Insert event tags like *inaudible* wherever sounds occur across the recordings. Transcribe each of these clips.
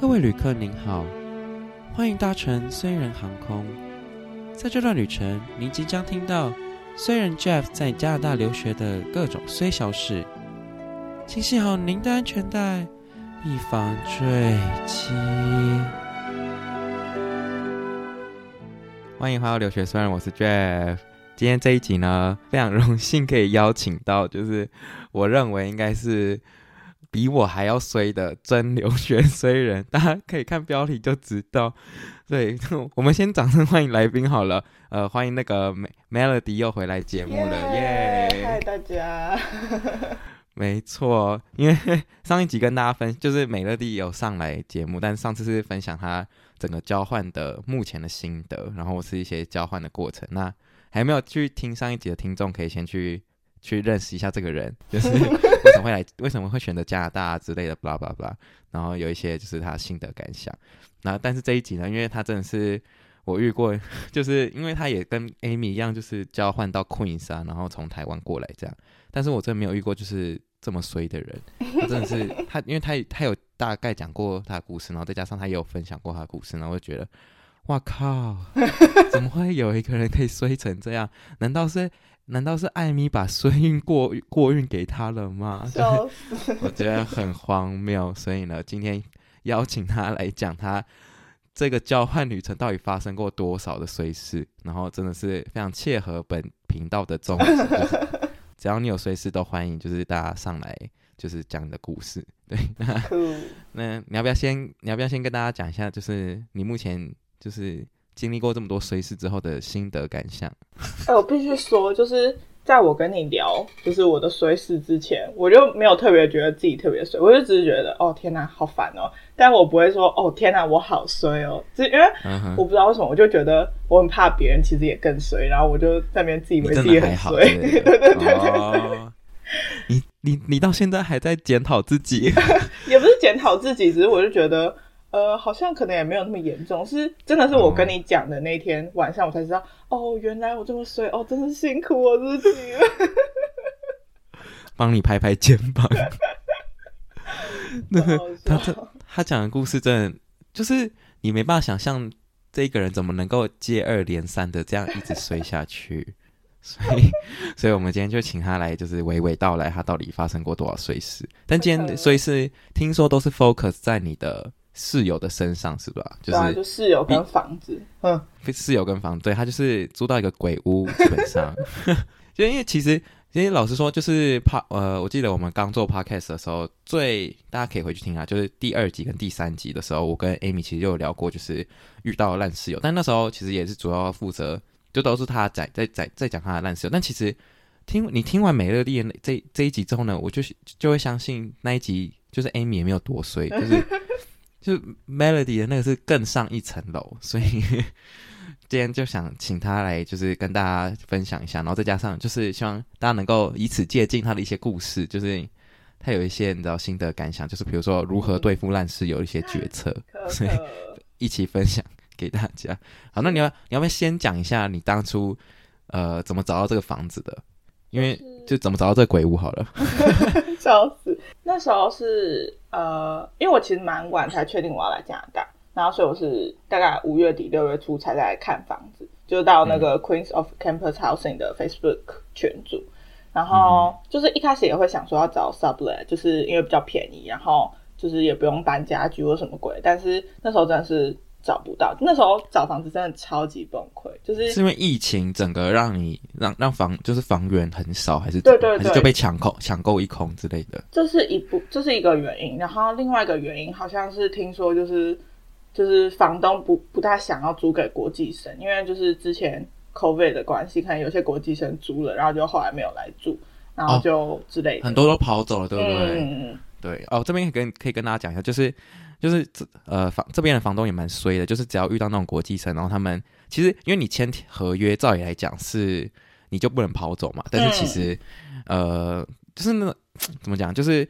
各位旅客您好，欢迎搭乘虽然航空。在这段旅程，您即将听到虽然 Jeff 在加拿大留学的各种虽小事，请系好您的安全带，以防坠机。欢迎回到留学虽然，我是 Jeff。今天这一集呢，非常荣幸可以邀请到，就是我认为应该是。比我还要衰的真留学衰人，大家可以看标题就知道。对，我们先掌声欢迎来宾好了。呃，欢迎那个 Melody 又回来节目了，耶！嗨，大家。没错，因为 *laughs* 上一集跟大家分，就是美乐蒂有上来节目，但上次是分享他整个交换的目前的心得，然后是一些交换的过程。那还没有去听上一集的听众，可以先去。去认识一下这个人，*laughs* 就是为什么会来，为什么会选择加拿大之类的，blah blah blah。然后有一些就是他心得感想。然后但是这一集呢，因为他真的是我遇过，*laughs* 就是因为他也跟 Amy 一样，就是交换到 Queens 啊，然后从台湾过来这样。但是我真的没有遇过就是这么衰的人。他真的是他，因为他他有大概讲过他的故事，然后再加上他也有分享过他的故事，然后我就觉得，哇靠，*laughs* 怎么会有一个人可以衰成这样？难道是？难道是艾米把孙运过过运给他了吗？笑死！我觉得很荒谬，所以呢，今天邀请他来讲他这个交换旅程到底发生过多少的衰事，然后真的是非常切合本频道的宗旨，就是，只要你有衰事都欢迎，就是大家上来就是讲你的故事。对，*laughs* 那，那你要不要先你要不要先跟大家讲一下，就是你目前就是。经历过这么多衰事之后的心得感想，哎，我必须说，就是在我跟你聊，就是我的衰事之前，我就没有特别觉得自己特别衰，我就只是觉得，哦天哪，好烦哦，但我不会说，哦天哪，我好衰哦，就因为我不知道为什么，我就觉得我很怕别人其实也更衰，然后我就在那边自以为自己很衰，*laughs* 对对对对对。哦、你你你到现在还在检讨自己？*laughs* 也不是检讨自己，只是我就觉得。呃，好像可能也没有那么严重，是真的是我跟你讲的那天晚上，我才知道，哦，哦，原来我这么衰，哦，真是辛苦我自己了。帮你拍拍肩膀。*laughs* *laughs* 那个他他他讲的故事，真的就是你没办法想象这个人怎么能够接二连三的这样一直衰下去，所以，所以我们今天就请他来，就是娓娓道来他到底发生过多少衰事。但今天衰事听说都是 focus 在你的。室友的身上是吧？就是、啊、就室友跟房子，嗯，室友跟房子，对，他就是租到一个鬼屋，基本上，*laughs* 就因为其实，因为老实说，就是怕呃，我记得我们刚做 podcast 的时候，最大家可以回去听啊，就是第二集跟第三集的时候，我跟 Amy 其实就有聊过，就是遇到烂室友，但那时候其实也是主要负责，就都是他在在在在讲他的烂室友，但其实听你听完美乐蒂的这这一集之后呢，我就就会相信那一集就是 Amy 也没有多衰，就是。就 Melody 的那个是更上一层楼，*laughs* 所以 *laughs* 今天就想请他来，就是跟大家分享一下，然后再加上就是希望大家能够以此借鉴他的一些故事，就是他有一些你知道心得感想，就是比如说如何对付烂事，有一些决策，所以 *laughs* 一起分享给大家。好，那你要你要不要先讲一下你当初呃怎么找到这个房子的？因为就怎么找到这鬼屋好了。*laughs* 笑死！那时候是呃，因为我其实蛮晚才确定我要来加拿大，然后所以我是大概五月底六月初才来看房子，就到那个 Queens of Campus Housing 的 Facebook 群组，然后就是一开始也会想说要找 Sublet，就是因为比较便宜，然后就是也不用搬家具或什么鬼，但是那时候真的是。找不到，那时候找房子真的超级崩溃，就是是因为疫情整个让你让让房就是房源很少，还是对对对，还是就被抢空抢购一空之类的。这是一部这是一个原因，然后另外一个原因好像是听说就是就是房东不不太想要租给国际生，因为就是之前 COVID 的关系，可能有些国际生租了，然后就后来没有来住，然后就之类的，哦，很多都跑走了，对不对？嗯嗯对哦，这边可以跟可以跟大家讲一下，就是。就是这呃房这边的房东也蛮衰的，就是只要遇到那种国际生，然后他们其实因为你签合约，照理来讲是你就不能跑走嘛。但是其实、嗯、呃就是那怎么讲，就是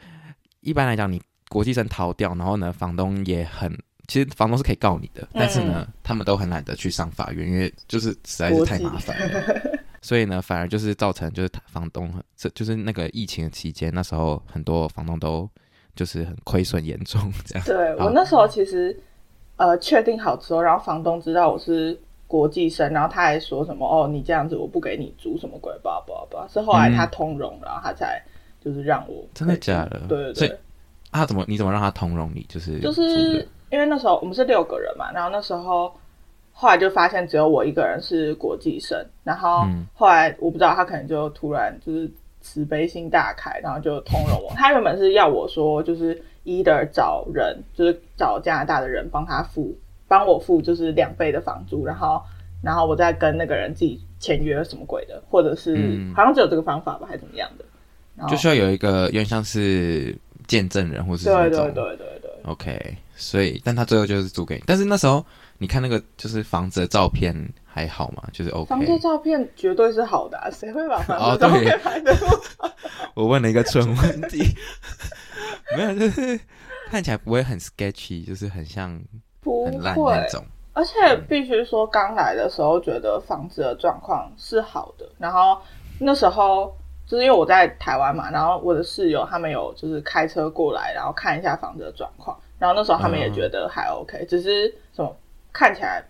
一般来讲你国际生逃掉，然后呢房东也很其实房东是可以告你的，但是呢、嗯、他们都很懒得去上法院，因为就是实在是太麻烦了。*laughs* 所以呢反而就是造成就是房东这就是那个疫情的期间，那时候很多房东都。就是很亏损严重 *laughs* 这样。对，我那时候其实呃确定好之后，然后房东知道我是国际生，然后他还说什么哦，你这样子我不给你租什么鬼吧吧吧，是后来他通融，然后他才就是让我真的假的？对对对。啊，怎么你怎么让他通融你？就是就是因为那时候我们是六个人嘛，然后那时候后来就发现只有我一个人是国际生，然后后来我不知道他可能就突然就是慈悲心大开，然后就通融我。他原本是要我说就是 either 找人，就是找加拿大的人帮他付，帮我付就是两倍的房租，然后然后我再跟那个人自己签约什么鬼的，或者是、嗯、好像只有这个方法吧，还是怎么样的？就需要有一个有点像是。见证人或是对对对对对，OK，所以但他最后就是租给你，但是那时候你看那个就是房子的照片还好吗？就是 OK，房子照片绝对是好的，啊，谁会把房子照片拍的？哦、*laughs* 我问了一个蠢问题，*laughs* 没有，就是看起来不会很 sketchy，就是很像很烂那种。而且必须说，刚来的时候觉得房子的状况是好的，然后那时候。就是因为我在台湾嘛，然后我的室友他们有就是开车过来，然后看一下房子的状况，然后那时候他们也觉得还 OK，嗯，只是什么看起来，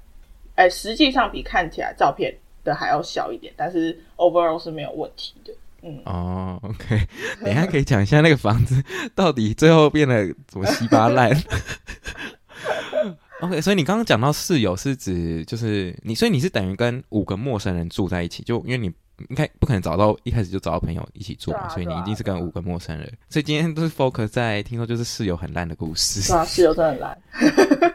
哎，实际上比看起来照片的还要小一点，但是 overall 是没有问题的。嗯，哦，OK，*laughs* 等一下可以讲一下那个房子到底最后变得怎么稀巴烂。OK，所以你刚刚讲到室友是指就是你，所以你是等于跟五个陌生人住在一起，就因为你。应该不可能找到一开始就找到朋友一起住嘛，所以你一定是跟五个陌生人。所以今天都是 focus 在听说就是室友很烂的故事。*laughs* 对啊，室友真的很烂。*laughs*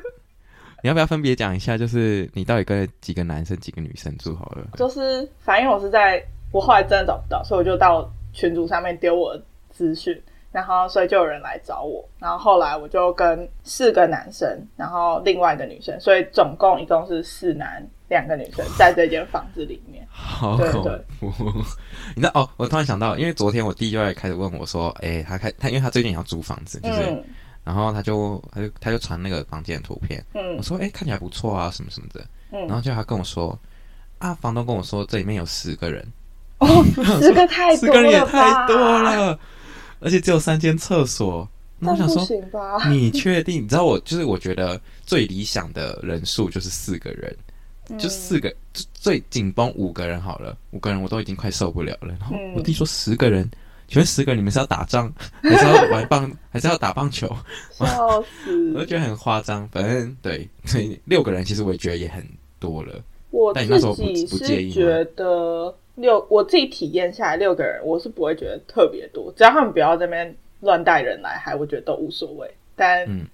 你要不要分别讲一下，就是你到底跟几个男生几个女生住好了？就是反正我是在我后来真的找不到，所以我就到群组上面丢我的资讯，然后所以就有人来找我，然后后来我就跟四个男生，然后另外一个女生，所以总共一共是四男。两个女生在这间房子里面，好恐怖！你知道哦，我突然想到，因为昨天我弟就在开始问我说：“哎、欸，他开他，因为他最近也要租房子，就是，嗯、然后他就他就他就传那个房间的图片，嗯，我说：哎、欸，看起来不错啊，什么什么的，嗯，然后就他跟我说：啊，房东跟我说这里面有十个人，哦，*laughs* 十个太多了，十个人也太多了，而且只有三间厕所，那我想说，你确定？你知道我就是我觉得最理想的人数就是四个人。就四个，最紧绷五个人好了，五个人我都已经快受不了了。然后我弟说十个人，请问十个人你们是要打仗，*laughs* 还是要玩棒，还是要打棒球？笑死！*laughs* 我就觉得很夸张。反正对，所以六个人其实我也觉得也很多了。我自己是觉得六，我自己体验下来六个人，我是不会觉得特别多，只要他们不要这边乱带人来，还我觉得都无所谓。但嗯，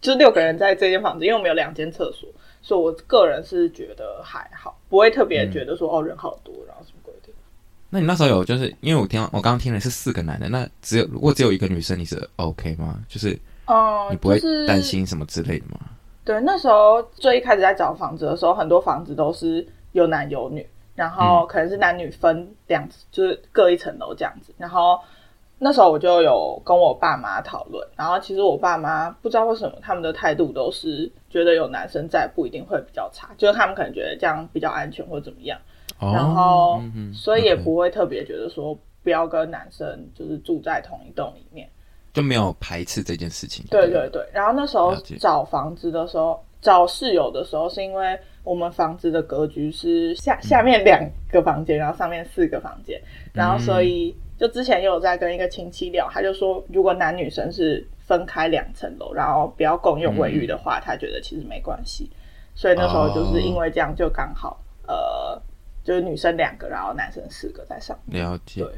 就六个人在这间房子，因为我们有两间厕所。所以我个人是觉得还好，不会特别觉得说、嗯、哦人好多，然后什么鬼的。那你那时候有就是因为我听我刚刚听的是四个男的，那只有如果只有一个女生，你是 OK 吗？就是哦，你不会担心什么之类的吗？嗯就是、对，那时候最一开始在找房子的时候，很多房子都是有男有女，然后可能是男女分两，就是各一层楼这样子，然后。那时候我就有跟我爸妈讨论，然后其实我爸妈不知道为什么他们的态度都是觉得有男生在不一定会比较差，就是他们可能觉得这样比较安全或者怎么样，哦、然后、嗯、所以也不会特别觉得说不要跟男生就是住在同一栋里面，就没有排斥这件事情。对对对，然后那时候找房子的时候，找室友的时候是因为我们房子的格局是下下面两个房间，然后上面四个房间，然后所以。就之前也有在跟一个亲戚聊，他就说，如果男女生是分开两层楼，然后不要共用卫浴的话，嗯，他觉得其实没关系。所以那时候就是因为这样，就刚好，哦，呃，就是女生两个，然后男生四个在上面。了解。对。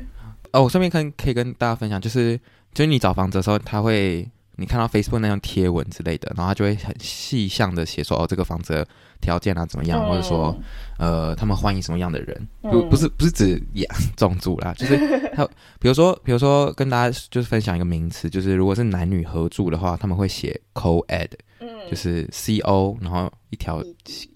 哦，我顺便跟可以跟大家分享，就是就是你找房子的时候，他会。你看到 Facebook 那样贴文之类的，然后他就会很细项的写说，哦，这个房子的条件啊怎么样，嗯、或者说，呃，他们欢迎什么样的人，不、嗯、不是不是指养 *laughs* 种族啦，就是 *laughs* 他，比如说比如说跟大家就是分享一个名词，就是如果是男女合住的话，他们会写 co-ed，嗯，就是 C O，然后一条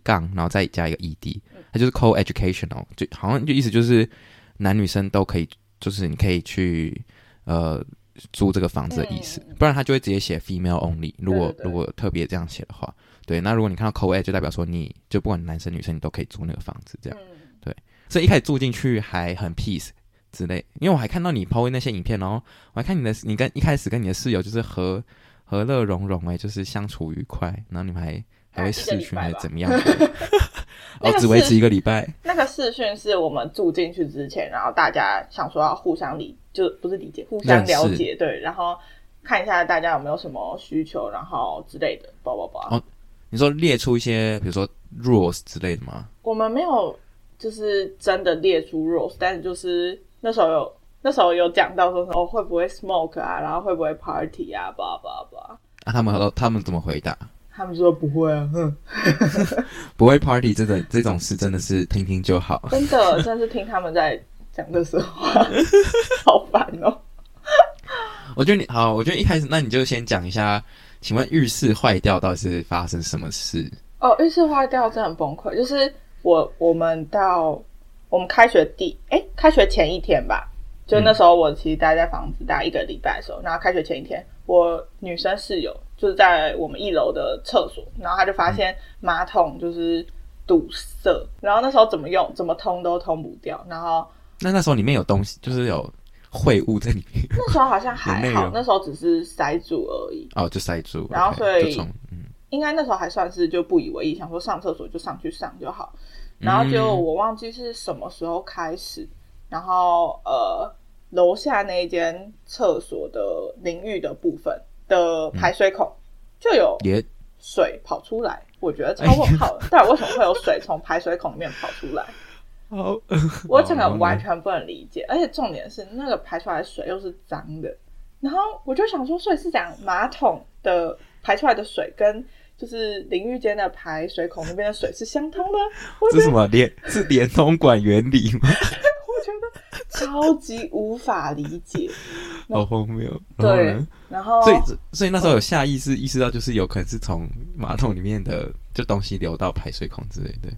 杠，然后再加一个 E D，它就是 co-educational，就好像就意思就是男女生都可以，就是你可以去，呃。租这个房子的意思，不然他就会直接写 female only。如果如果特别这样写的话，对，那如果你看到 co-ed 就代表说你就不管男生女生你都可以租那个房子，这样，对。所以一开始住进去还很 peace，之类。因为我还看到你 PO 那些影片，然后我还看你的，你跟一开始跟你的室友就是和和乐融融哎，就是相处愉快，然后你们还还会视讯还是怎么样？*laughs* 哦，只维持一个礼拜。那个视讯是我们住进去之前，然后大家想说要互相理，就不是理解，互相了解，对，然后看一下大家有没有什么需求，然后之类的，叭叭叭。哦，你说列出一些，比如说 rules 之类的吗？我们没有，就是真的列出 rules，但是就是那时候有，那时候有讲到说哦会不会 smoke 啊，然后会不会 party 啊，叭叭叭。啊，他们都他们怎么回答？他们说不会啊，哼，*laughs* 不会 party 这个这种事真的是听听就好，真的真的是听他们在讲这些话，*laughs* 好烦哦。*laughs* 我觉得你好，我觉得一开始那你就先讲一下，请问浴室坏掉到底是发生什么事？哦，浴室坏掉真的很崩溃，就是我我们到我们开学第哎开学前一天吧，就那时候我其实待在房子待一个礼拜的时候，然后开学前一天，我女生室友。就是在我们一楼的厕所，然后他就发现马桶就是堵塞，嗯、然后那时候怎么用怎么通都通不掉，然后那那时候里面有东西，就是有秽物在里面。那时候好像还好，那时候只是塞住而已。哦，就塞住。然后所以，嗯，应该那时候还算是就不以为意，想说上厕所就上去上就好。然后就我忘记是什么时候开始，嗯、然后呃，楼下那一间厕所的淋浴的部分。的排水孔就有水跑出来，嗯、我觉得超问号的。到底 *laughs* 为什么会有水从排水孔里面跑出来？好，*laughs* 我整个完全不能理解。而且重点是，那个排出来的水又是脏的。然后我就想说，所以是讲马桶的排出来的水跟就是淋浴间的排水孔那边的水是相通的？这是什么连是连通管原理吗？*laughs* *laughs* 超级无法理解，*laughs* 好荒谬。对，然后所以所以那时候有下意识意识到，就是有可能是从马桶里面的就东西流到排水孔之类的。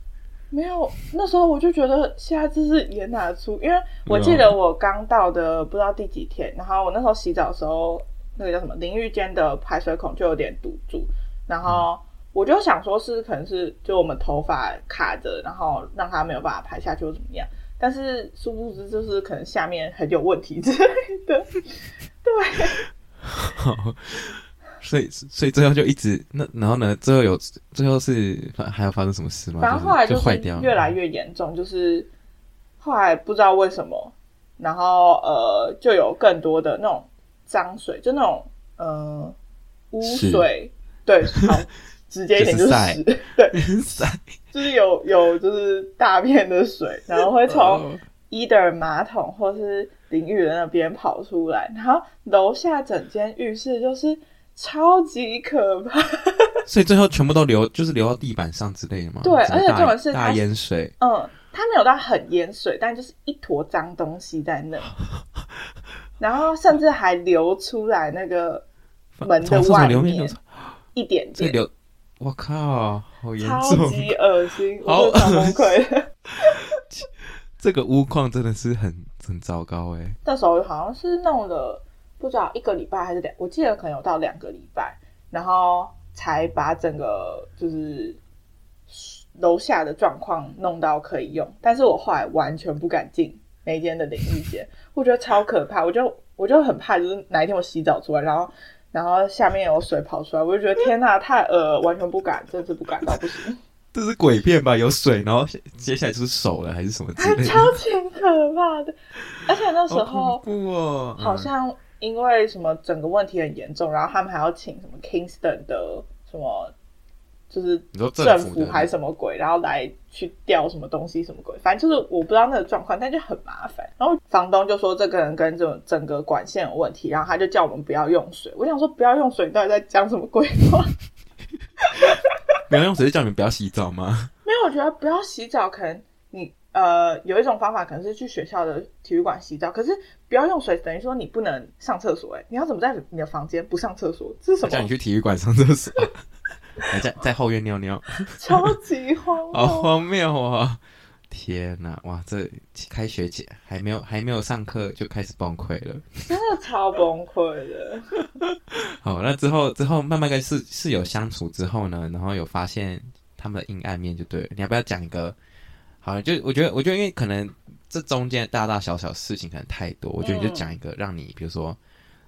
没有，那时候我就觉得现在这是也哪出？因为我记得我刚到的不知道第几天，然后我那时候洗澡的时候，那个叫什么淋浴间的排水孔就有点堵住，然后我就想说是可能是就我们头发卡着，然后让它没有办法排下去或怎么样。但是殊不知，就是可能下面很有问题之类的，*laughs* 对。好，*laughs* 所以所以最后就一直那然后呢？最后有最后是还要发生什么事吗？反正后来就坏掉越来越严重，就是后来不知道为什么，然后呃就有更多的那种脏水，就那种呃污水，对，好。直接一点就是屎，*laughs* 对，就是有有就是大片的水，然后会从 either 马桶或是淋浴的那边跑出来，然后楼下整间浴室就是超级可怕，*laughs* 所以最后全部都流，就是流到地板上之类的嘛。对，而且这种是大淹水，嗯，它没有到很淹水，但就是一坨脏东西在那，*laughs* 然后甚至还流出来那个门的外面一点点流。我靠，好严重，超级恶心，好我崩溃。*laughs* 这个屋况真的是很很糟糕哎。那时候好像是弄了不知道一个礼拜还是两，我记得可能有到两个礼拜，然后才把整个就是楼下的状况弄到可以用。但是我后来完全不敢进那间的淋浴间，我觉得超可怕，我就我就很怕，就是哪一天我洗澡出来，然后。然后下面有水跑出来，我就觉得天呐，太恶，完全不敢，真是不敢到不行。*laughs* 这是鬼片吧？有水，然后接下来就是手了，还是什么之类的？超级可怕的，而且那时候好哦，好像因为什么整个问题很严重，然后他们还要请什么 Kingston 的什么。就是政府还是什么鬼，然后来去调什么东西什么鬼，反正就是我不知道那个状况，但就很麻烦。然后房东就说这个人跟这种整个管线有问题，然后他就叫我们不要用水。我想说不要用水，你到底在讲什么鬼话？*laughs* 不要用水是叫你们不要洗澡吗？没有，我觉得不要洗澡，可能你呃有一种方法，可能是去学校的体育馆洗澡。可是不要用水，等于说你不能上厕所。哎，你要怎么在你的房间不上厕所？这是什么？叫你去体育馆上厕所。还在在后院尿尿，*laughs* 超级荒谬，好荒谬啊！天哪，哇，这开学前还没有还没有上课就开始崩溃了，*laughs* 真的超崩溃的。*laughs* 好，那之后之后慢慢跟室室友相处之后呢，然后有发现他们的阴暗面就对了。你要不要讲一个？好，就我觉得我觉得因为可能这中间大大小小事情可能太多，我觉得你就讲一个让你，比如说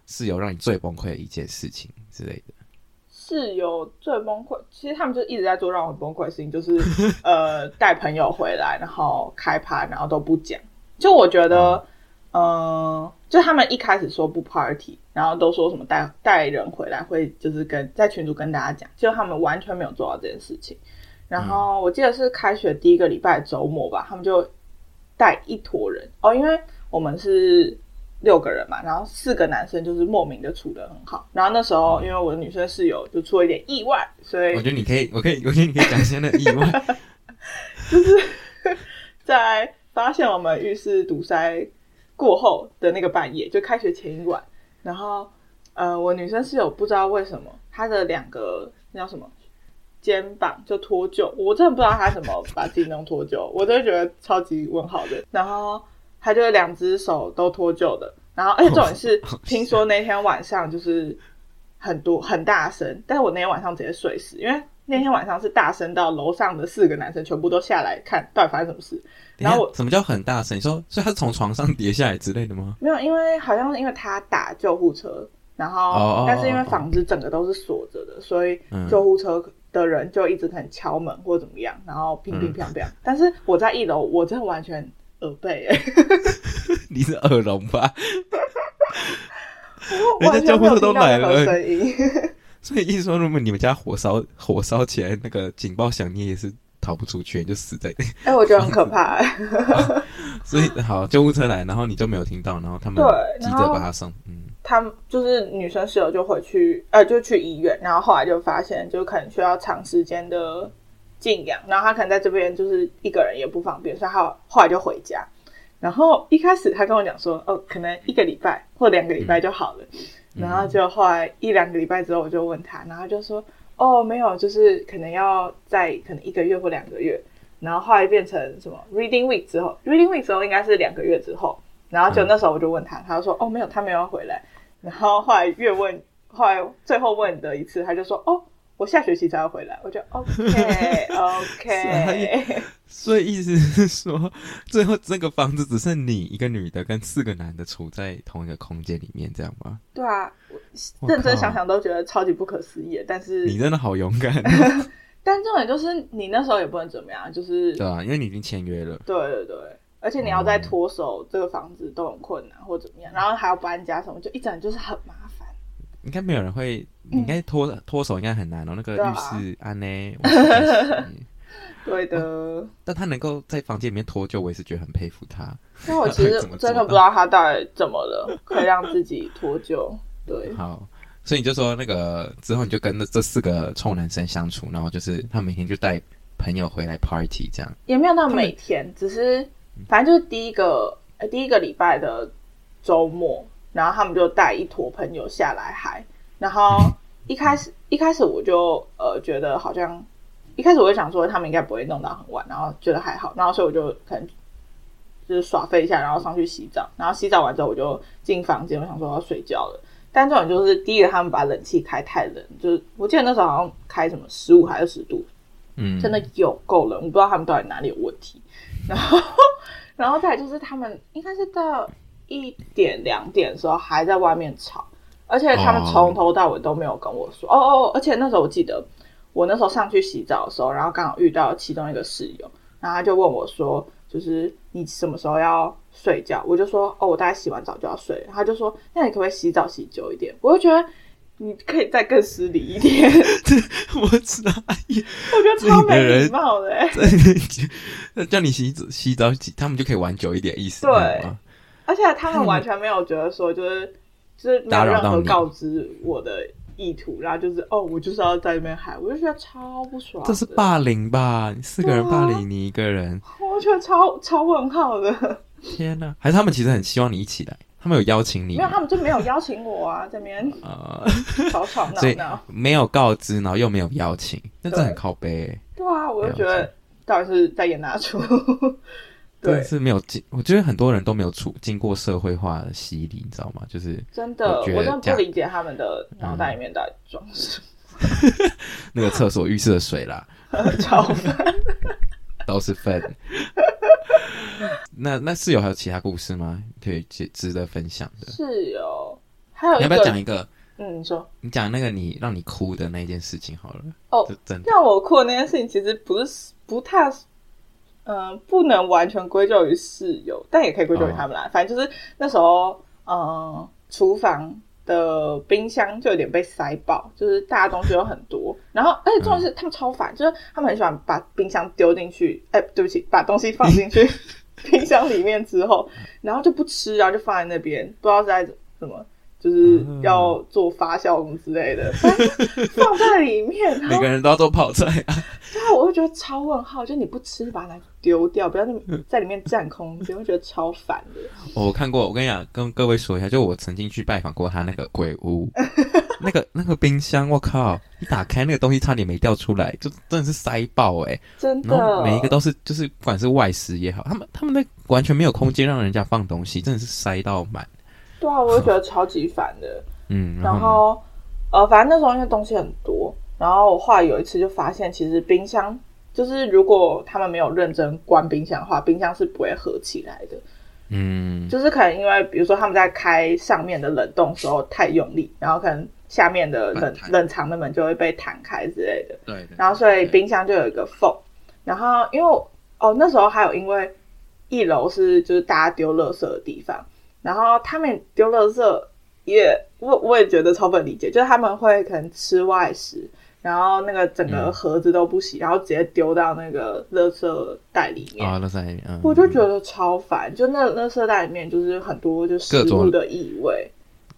室友让你最崩溃的一件事情之类的。室友最崩溃，其实他们就一直在做让我崩溃的事情，就是 *laughs* 呃带朋友回来，然后开趴，然后都不讲。就我觉得，嗯、呃，就他们一开始说不 party，然后都说什么带带人回来会就是跟在群主跟大家讲，就他们完全没有做到这件事情。然后我记得是开学第一个礼拜周末吧，他们就带一坨人哦，因为我们是。六个人嘛，然后四个男生就是莫名的处的很好。然后那时候，因为我的女生室友就出了一点意外，所以我觉得你可以，我可以，我觉得你可以讲一下那个意外，*laughs* 就是在发现我们浴室堵塞过后的那个半夜，就开学前一晚。然后，呃，我女生室友不知道为什么她的两个那叫什么肩膀就脱臼，我真的不知道她怎么把自己弄脱臼，我真的觉得超级问号的。然后。他就两只手都脱臼的，然后而且重点是，听说那天晚上就是很多很大声，但是我那天晚上直接睡死，因为那天晚上是大声到楼上的四个男生全部都下来看到底发生什么事。然后我什么叫很大声？你说，所以他是从床上跌下来之类的吗？没有，因为好像是因为他打救护车，然后、oh, 但是因为房子整个都是锁着的，所以救护车的人就一直很敲门或者怎么样，然后乒乒乓乓。但是我在一楼，我真的完全。耳背，*laughs* 你是耳聋吧？*laughs* 人家救护车都来了，*laughs* 所以意思说，如果你们家火烧火烧起来，那个警报响，你也是逃不出去，你就死在那。哎、欸，我觉得很可怕、欸。所以好，救护车来，然后你就没有听到，然后他们急着把他送。嗯，他们就是女生室友就回去，呃，就去医院，然后后来就发现，就可能需要长时间的。静养，然后他可能在这边就是一个人也不方便，所以他后来就回家。然后一开始他跟我讲说，哦，可能一个礼拜或两个礼拜就好了。嗯、然后就后来一两个礼拜之后，我就问他，然后就说，哦，没有，就是可能要在可能一个月或两个月。然后后来变成什么 Reading Week 之后，Reading Week 之后应该是两个月之后。然后就那时候我就问他，他就说，哦，没有，他没有回来。然后后来越问，后来最后问的一次，他就说，哦。我下学期才要回来，我就 OK *laughs* OK。*laughs* 所以意思是说，最后这个房子只剩你一个女的跟四个男的处在同一个空间里面，这样吗？对啊，我认真想想都觉得超级不可思议。但是你真的好勇敢。*laughs* 但重点就是你那时候也不能怎么样，就是对啊，因为你已经签约了。对对对，而且你要再脱手这个房子都很困难，或怎么样，然后还要搬家什么，就一整就是很麻烦。应该没有人会，你应该脱脱手应该很难哦。那个浴室安呢？对的、哦。但他能够在房间里面脱臼，我也是觉得很佩服他。那我其实 *laughs* 真的不知道他到底怎么了，可以让自己脱臼。对。好，所以你就说那个之后你就跟这这四个臭男生相处，然后就是他每天就带朋友回来 party 这样。也没有到每天，只是反正就是第一个呃第一个礼拜的周末。然后他们就带一坨朋友下来嗨，然后一开始一开始我就呃觉得好像一开始我就想说他们应该不会弄到很晚，然后觉得还好，然后所以我就可能就是耍废一下，然后上去洗澡，然后洗澡完之后我就进房间，我想说要睡觉了。但这种就是第一个他们把冷气开太冷，就是我记得那时候好像开什么十五还是十度，嗯，真的有够冷，我不知道他们到底哪里有问题。然后 *laughs* 然后再来就是他们应该是到。一点两点的时候还在外面吵，而且他们从头到尾都没有跟我说。哦哦，而且那时候我记得，我那时候上去洗澡的时候，然后刚好遇到其中一个室友，然后他就问我说：“就是你什么时候要睡觉？”我就说：“哦，我大概洗完澡就要睡。”他就说：“那你可不可以洗澡洗久一点？”我就觉得你可以再更失礼一点。*laughs* 我知道，我觉得超没礼貌的。*laughs* 那叫你洗澡洗澡洗，他们就可以玩久一点，意思对。而且他们完全没有觉得说，就是就是没有任何告知我的意图，然后就是哦，我就是要在那边喊，我就觉得超不爽。这是霸凌吧？四个人霸凌你一个人，我觉得超超问号的。*laughs* 天哪！还是他们其实很希望你一起来，他们有邀请你？没有，他们就没有邀请我啊，这边啊，吵吵闹闹，*laughs* 没有告知，然后又没有邀请，那这很靠背欸。对啊，我就觉得到底是在演哪出？对，是没有经，我觉得很多人都没有处经过社会化的洗礼，你知道吗？就是真的，我真的不理解他们的脑袋里面到底装什么。*laughs* 那个厕所浴室的水啦，*laughs* 超粪，*laughs* 都是粪。那那室友还有其他故事吗？可以值值得分享的？室友还有你要不要讲一个？嗯，你说，你讲那个你让你哭的那件事情好了。哦，真的让我哭的那件事情其实不是不太，嗯、呃，不能完全归咎于室友，但也可以归咎于他们啦。哦、反正就是那时候，嗯、呃，厨房的冰箱就有点被塞爆，就是大家东西有很多，然后而且重要是他们超烦，嗯、就是他们很喜欢把冰箱丢进去，哎，对不起，把东西放进去 *laughs* 冰箱里面之后，然后就不吃，然后就放在那边，不知道是在怎么。就是要做发酵什么之类的，*laughs* 放在里面。每个人都要做泡菜啊。对啊，我会觉得超问号，就你不吃，把它丢掉，不要在里面占空间，我觉得超烦的。我看过，我跟你讲，跟各位说一下，就我曾经去拜访过他那个鬼屋，*laughs* 那个那个冰箱，我靠，一打开那个东西差点没掉出来，就真的是塞爆哎、欸，真的。然后每一个都是，就是不管是外食也好，他们他们那完全没有空间让人家放东西，真的是塞到满。对啊，我就觉得超级烦的。嗯，然后，呃，反正那时候因为东西很多，然后我后来有一次就发现，其实冰箱就是如果他们没有认真关冰箱的话，冰箱是不会合起来的。嗯，就是可能因为比如说他们在开上面的冷冻时候太用力，然后可能下面的冷冷藏的门就会被弹开之类的。对，对。然后所以冰箱就有一个缝，然后因为哦那时候还有因为一楼是就是大家丢垃圾的地方。然后他们丢垃圾也，我我也觉得超不理解，就是他们会可能吃外食，然后那个整个盒子都不洗，嗯、然后直接丢到那个垃圾袋里面。啊、哦，垃圾袋里面，嗯、我就觉得超烦，就那垃圾袋里面就是很多就食物的异味，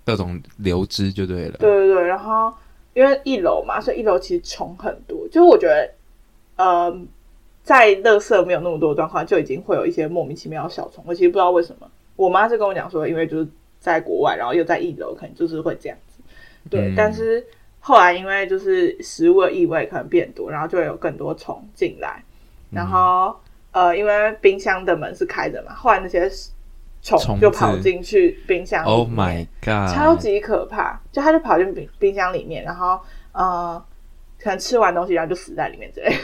各种流汁就对了。对对对，然后因为一楼嘛，所以一楼其实虫很多，就是我觉得，呃，在垃圾没有那么多的状况，就已经会有一些莫名其妙的小虫，我其实不知道为什么。我妈是跟我讲说，因为就是在国外，然后又在一楼，可能就是会这样子。对，嗯、但是后来因为就是食物的异味可能变多，然后就会有更多虫进来。然后、嗯、呃，因为冰箱的门是开着嘛，后来那些虫就跑进去冰箱里面。Oh my god！超级可怕，就它就跑进冰冰箱里面，然后呃，可能吃完东西然后就死在里面之类。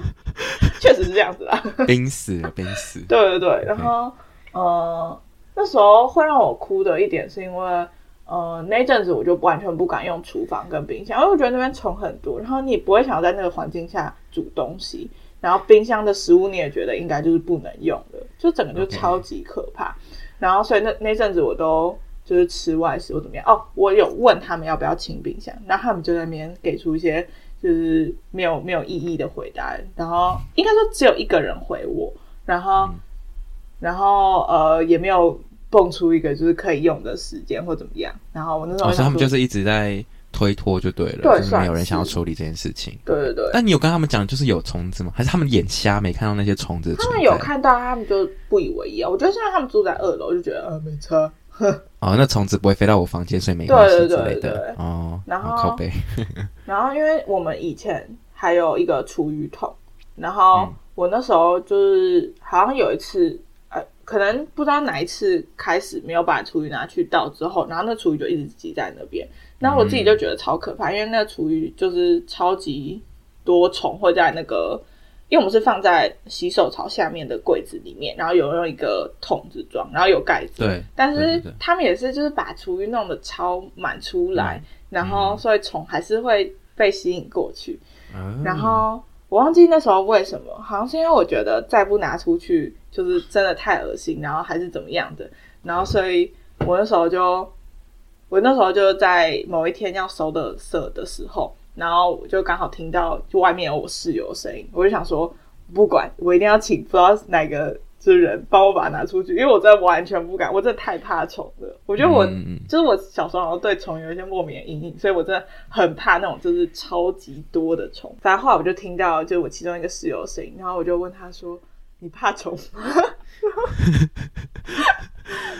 *laughs* 确实是这样子啦，冰死了，冰死。对对对，然后。呃，那时候会让我哭的一点是因为，呃，那阵子我就完全不敢用厨房跟冰箱，因为我觉得那边虫很多，然后你不会想要在那个环境下煮东西，然后冰箱的食物你也觉得应该就是不能用的，就整个就超级可怕。然后所以那那阵子我都就是吃外食或怎么样。哦，我有问他们要不要清冰箱，然后他们就在那边给出一些就是没有没有意义的回答，然后应该说只有一个人回我，然后。嗯然后呃也没有蹦出一个就是可以用的时间或怎么样，然后我那时候，哦，他们就是一直在推脱就对了，对，就是没有人想要处理这件事情。对对对。但你有跟他们讲就是有虫子吗？还是他们眼瞎没看到那些虫子？他们有看到，他们就不以为意啊。我觉得现在他们住在二楼，就觉得呃没车。*laughs* 哦，那虫子不会飞到我房间，所以没关系之类的。哦，然后靠背。*laughs* 然后因为我们以前还有一个厨余桶，然后我那时候就是好像有一次。可能不知道哪一次开始没有把厨余拿去倒之后，然后那厨余就一直积在那边。然后我自己就觉得超可怕，嗯、因为那个厨余就是超级多虫会在那个，因为我们是放在洗手槽下面的柜子里面，然后有用一个桶子装，然后有盖子。对。但是他们也是就是把厨余弄得超满出来，嗯、然后所以虫还是会被吸引过去。嗯、然后我忘记那时候为什么，好像是因为我觉得再不拿出去。就是真的太恶心，然后还是怎么样的，然后所以我那时候就，我那时候就在某一天要收的色的时候，然后我就刚好听到就外面有我室友的声音，我就想说不管，我一定要请不知道哪个就是人帮我把它拿出去，因为我真的完全不敢，我真的太怕虫了。我觉得我、嗯、就是我小时候好像对虫有一些莫名的阴影，所以我真的很怕那种就是超级多的虫。然后后来我就听到就是我其中一个室友的声音，然后我就问他说。你怕虫吗？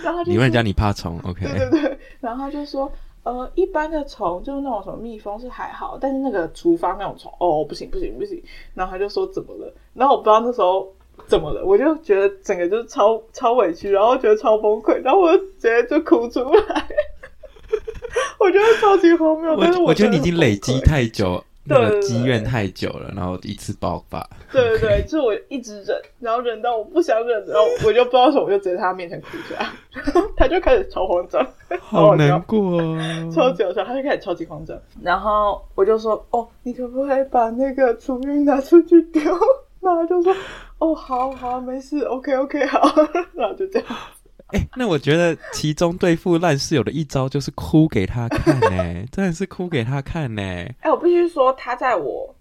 然后你问人家你怕虫，OK？对对对，然后就说，呃，一般的虫就是那种什么蜜蜂是还好，但是那个厨房那种虫，哦，不行不行不行。然后他就说怎么了？然后我不知道那时候怎么了，我就觉得整个就是超超委屈，然后觉得超崩溃，然后我直接就哭出来。我觉得超级荒谬，但是我觉得你已经累积太久。那个积怨太久了，然后一次爆发。对对对，就是我一直忍，然后忍到我不想忍，然后我就不知道什么，我就直接在他面前哭出来，*laughs* 他就开始超慌张，好难过哦，超级搞笑，他就开始超级慌张，然后我就说：“哦，你可不可以把那个厨余拿出去丢？” *laughs* 然后他就说：“哦，好好，没事，OK OK，*laughs* 好。”然后就这样。哎、欸，那我觉得其中对付烂室友的一招就是哭给他看呢、欸，*laughs* 真的是哭给他看呢、欸。哎、欸，我必须说，他在我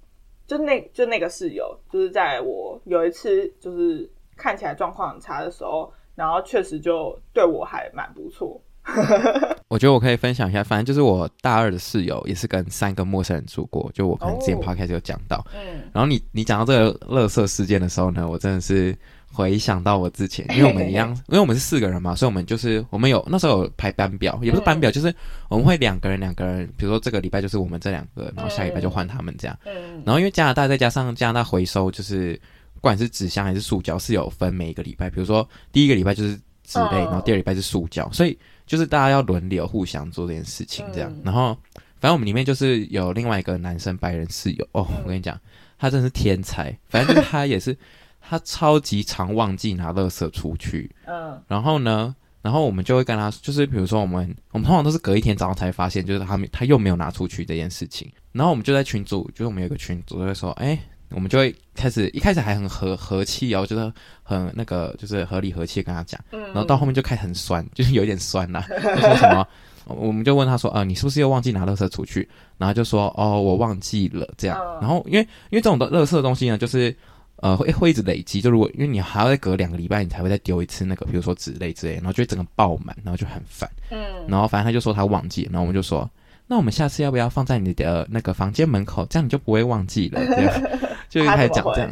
就那就那个室友，就是在我有一次就是看起来状况很差的时候，然后确实就对我还蛮不错。*laughs* 我觉得我可以分享一下，反正就是我大二的室友也是跟三个陌生人住过，就我可能之前 podcast 有讲到。嗯，然后你你讲到这个乐色事件的时候呢，我真的是。回想到我之前，因为我们一样，*laughs* 因为我们是四个人嘛，所以我们就是我们有那时候有排班表，也不是班表，就是我们会两个人两个人，比如说这个礼拜就是我们这两个，然后下礼拜就换他们这样。然后因为加拿大再加上加拿大回收，就是不管是纸箱还是塑胶是有分每一个礼拜，比如说第一个礼拜就是纸类，然后第二礼拜是塑胶，所以就是大家要轮流互相做这件事情这样。然后反正我们里面就是有另外一个男生白人室友哦，我跟你讲，他真的是天才，反正就是他也是。他超级常忘记拿垃圾出去，嗯，然后呢，然后我们就会跟他，就是比如说我们，我们通常都是隔一天早上才发现，就是他没他又没有拿出去这件事情，然后我们就在群组，就是我们有个群组就会说，哎，我们就会开始一开始还很和和气哦，就是很那个就是合理和气跟他讲，嗯，然后到后面就开始很酸，就是有一点酸啦，就说什么，我们就问他说，啊，你是不是又忘记拿垃圾出去？然后就说，哦，我忘记了这样，然后因为因为这种的垃圾的东西呢，就是。呃，会会一直累积，就如果因为你还要再隔两个礼拜，你才会再丢一次那个，比如说纸类之类，然后就会整个爆满，然后就很烦。嗯，然后反正他就说他忘记，然后我们就说，那我们下次要不要放在你的那个房间门口，这样你就不会忘记了。这样 *laughs* 就开始讲这样，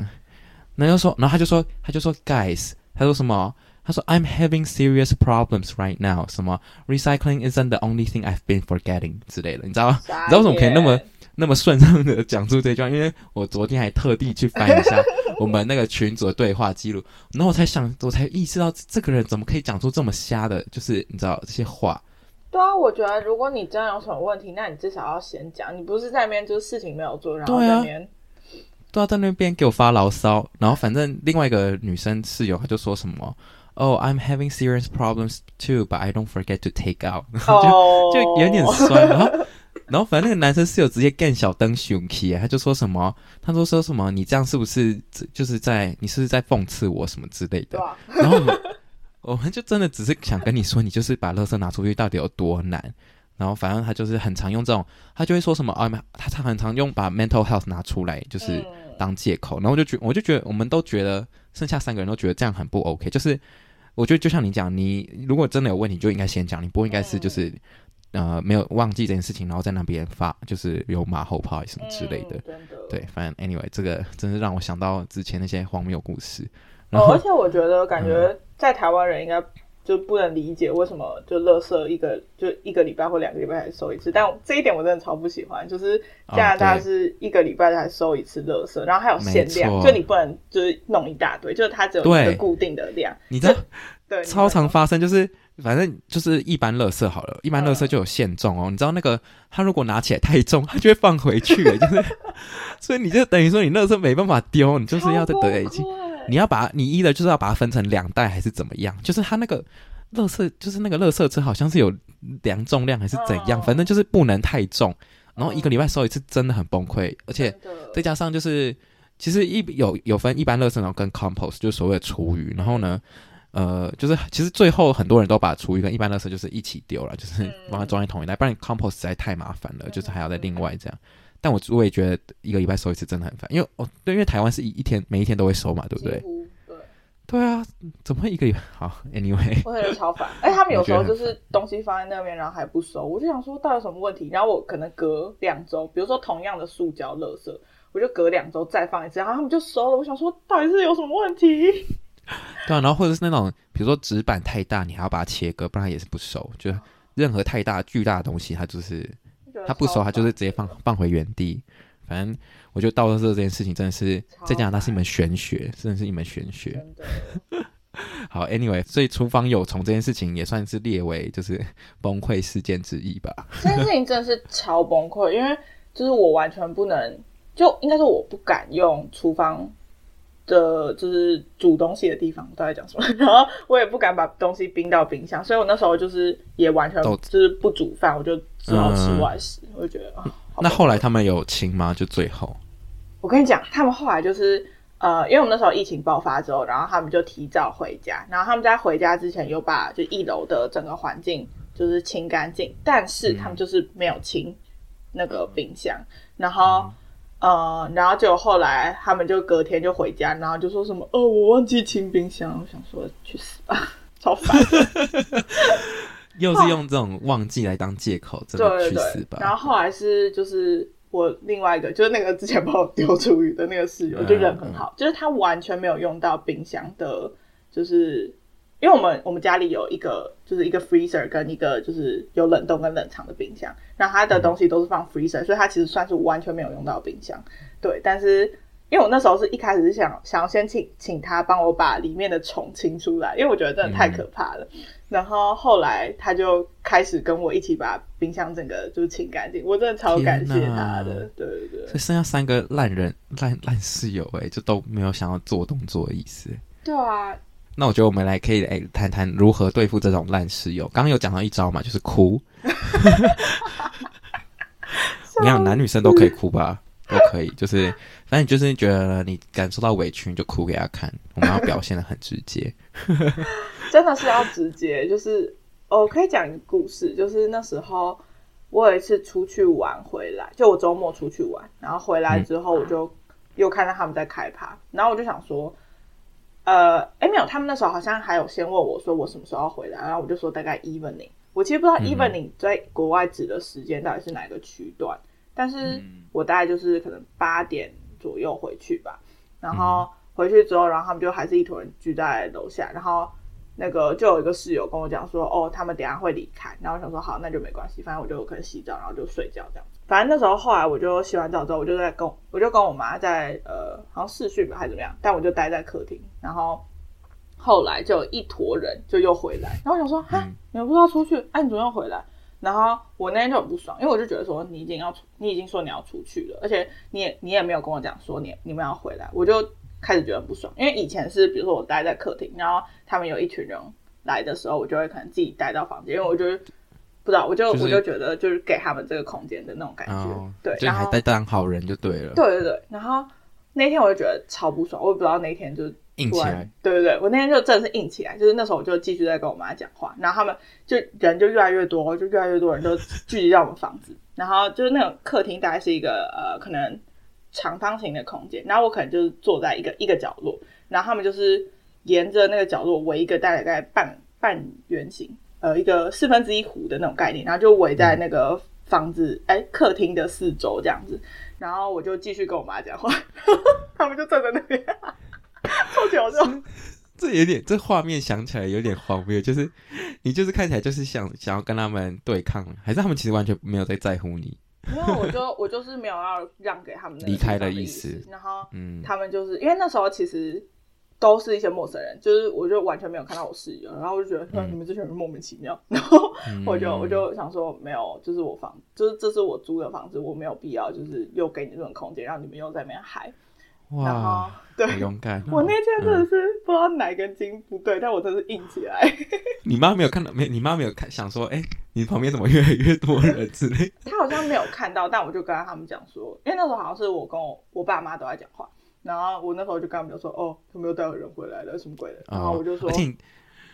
然后就说，然后他就说，他就说，guys，他说什么？他说，I'm having serious problems right now，什么？Recycling isn't the only thing I've been forgetting 之类的，你知道吗？你知道为什么可以那么？那么顺畅的讲出这句话，因为我昨天还特地去翻一下 *laughs* 我们那个群组的对话记录，然后我才想，我才意识到这个人怎么可以讲出这么瞎的，就是你知道这些话。对啊，我觉得如果你真的有什么问题，那你至少要先讲，你不是在那边就是事情没有做，然后在那边都要在那边给我发牢骚，然后反正另外一个女生室友她就说什么，Oh, I'm having serious problems too, but I don't forget to take out，*laughs* 就、oh. 就有点酸，然后。然后反正那个男生室友直接干小灯熊气，他就说什么，他说说什么，你这样是不是就是在你是不是在讽刺我什么之类的？然后我们就真的只是想跟你说，你就是把垃圾拿出去到底有多难。然后反正他就是很常用这种，他就会说什么啊，他常很常用把 mental health 拿出来就是当借口。然后我就觉我就觉得我们都觉得剩下三个人都觉得这样很不 OK。就是我觉得就像你讲，你如果真的有问题，就应该先讲，你不应该是就是。呃，没有忘记这件事情，然后在那边发，就是有马后炮什么之类的。嗯、的对，反正 anyway，这个真是让我想到之前那些荒谬故事。哦，而且我觉得，感觉在台湾人应该就不能理解为什么就垃圾一个就一个礼拜或两个礼拜才收一次。但这一点我真的超不喜欢，就是加拿大是一个礼拜才收一次垃圾，哦、然后还有限量，就你不能就是弄一大堆，就是它只有一个固定的量。你知道，对，超常发生就是。反正就是一般垃圾好了，一般垃圾就有限重哦。嗯、你知道那个他如果拿起来太重，他就会放回去，就是，所以你就等于说你垃圾没办法丢，你就是要在得已经，你要把你一的就是要把它分成两袋还是怎么样？就是它那个乐色，就是那个乐色车好像是有量重量还是怎样，嗯、反正就是不能太重。然后一个礼拜收一次真的很崩溃，而且再加上就是其实一有有分一般乐色然后跟 compost 就是所谓的厨余，然后呢。呃，就是其实最后很多人都把厨余跟一般垃圾就是一起丢了，就是把它装在同一袋，不然 compost 实在太麻烦了，就是还要再另外这样。但我我也觉得一个礼拜收一次真的很烦，因为哦，对，因为台湾是一一天每一天都会收嘛，对不对？对。对啊，怎么会一个礼拜？好，anyway，*laughs* 我觉得超烦。哎，他们有时候就是东西放在那边，然后还不收，我就想说到底有什么问题？然后我可能隔两周，比如说同样的塑胶垃圾，我就隔两周再放一次，然后他们就收了。我想说到底是有什么问题？*laughs* 对啊，然后或者是那种，比如说纸板太大，你还要把它切割，不然也是不收。就任何太大巨大的东西，它就是它不熟，他就是直接放放回原地。反正我觉得倒垃圾这件事情真的是在加拿大是一门玄学，真的是一门玄学。*laughs* 好，Anyway，所以厨房有虫这件事情也算是列为就是崩溃事件之一吧。这件事情真的是超崩溃，因为就是我完全不能，就应该说我不敢用厨房的，就是煮东西的地方，我到底讲什么？*laughs* 然后我也不敢把东西冰到冰箱，所以我那时候就是也完全就是不煮饭，我就只好吃外食。嗯、我就觉得啊，那后来他们有清吗？就最后，我跟你讲，他们后来就是呃，因为我们那时候疫情爆发之后，然后他们就提早回家，然后他们在回家之前又把就一楼的整个环境就是清干净，但是他们就是没有清那个冰箱，嗯、然后。呃，然后就后来他们就隔天就回家，然后就说什么，哦，我忘记清冰箱，我想说去死吧，*laughs* 超烦。又是用这种忘记来当借口，真的去死吧。然后后来是就是我另外一个，就是那个之前把我丢出去的那个室友，就人很好，嗯、就是他完全没有用到冰箱的，就是。因为我们我们家里有一个就是一个 freezer 跟一个就是有冷冻跟冷藏的冰箱，然后它的东西都是放 freezer，所以它其实算是完全没有用到冰箱。对，但是因为我那时候是一开始是想想要先请请他帮我把里面的虫清出来，因为我觉得真的太可怕了。嗯、然后后来他就开始跟我一起把冰箱整个就是清干净，我真的超感谢他的。对对对，所以剩下三个烂人烂烂室友哎，就都没有想要做动作的意思。对啊。那我觉得我们来可以来谈谈如何对付这种烂室友。刚刚有讲到一招嘛，就是哭。*laughs* 你看男女生都可以哭吧？都可以，就是反正就是觉得你感受到委屈，你就哭给他看。我们要表现的很直接，*laughs* 真的是要直接。就是我可以讲一个故事，就是那时候我有一次出去玩回来，就我周末出去玩，然后回来之后我就又看到他们在开趴，然后我就想说。呃，哎，没有，他们那时候好像还有先问我说我什么时候要回来，然后我就说大概 evening。我其实不知道 evening 在国外指的时间到底是哪个区段，嗯、但是我大概就是可能八点左右回去吧。然后回去之后，然后他们就还是一坨人聚在楼下，然后那个就有一个室友跟我讲说，哦，他们等下会离开。然后我想说好，那就没关系，反正我就可能洗澡，然后就睡觉这样。反正那时候后来我就洗完澡之后，我就在跟我就跟我妈在呃好像视讯吧还是怎么样，但我就待在客厅。然后后来就一坨人就又回来，然后我想说哈，你们不是要出去？哎、啊，你怎么又回来？然后我那天就很不爽，因为我就觉得说你已经要出，你已经说你要出去了，而且你也你也没有跟我讲说你你们要回来，我就开始觉得很不爽。因为以前是比如说我待在客厅，然后他们有一群人来的时候，我就会可能自己待到房间，因为我觉得。不知道，我就、就是、我就觉得就是给他们这个空间的那种感觉，哦、对，就还在当好人就对了。对对对，然后那天我就觉得超不爽，我也不知道那天就硬起来。对对对，我那天就真的是硬起来，就是那时候我就继续在跟我妈讲话，然后他们就人就越来越多，就越来越多人都聚集到我们房子，然后就是那种客厅大概是一个呃可能长方形的空间，然后我可能就是坐在一个一个角落，然后他们就是沿着那个角落围一个大概大概半半圆形。呃，一个四分之一弧的那种概念，然后就围在那个房子，哎、欸，客厅的四周这样子，然后我就继续跟我妈讲话，*laughs* 他们就站在那边，超搞笑。这有点，这画面想起来有点荒谬，就是你就是看起来就是想想要跟他们对抗，还是他们其实完全没有在在乎你？没有，我就我就是没有要让给他们离开的意思。然后，嗯，他们就是因为那时候其实。都是一些陌生人，就是我就完全没有看到我室友，然后我就觉得，嗯，你们这群人莫名其妙，*laughs* 然后我就我就想说，没有，就是我房，就是这是我租的房子，我没有必要就是又给你这种空间，让你们又在那边嗨。哇，然后对，勇敢。我那天真的是不知道哪根筋不对，但我真的是硬起来。*laughs* 你妈没有看到，没，你妈没有看，想说，哎，你旁边怎么越来越多人之类？她好像没有看到，但我就跟他们讲说，因为那时候好像是我跟我我爸妈都在讲话。然后我那时候就跟他们说：“哦，他们又带有人回来了，什么鬼的？”然后我就说：“而且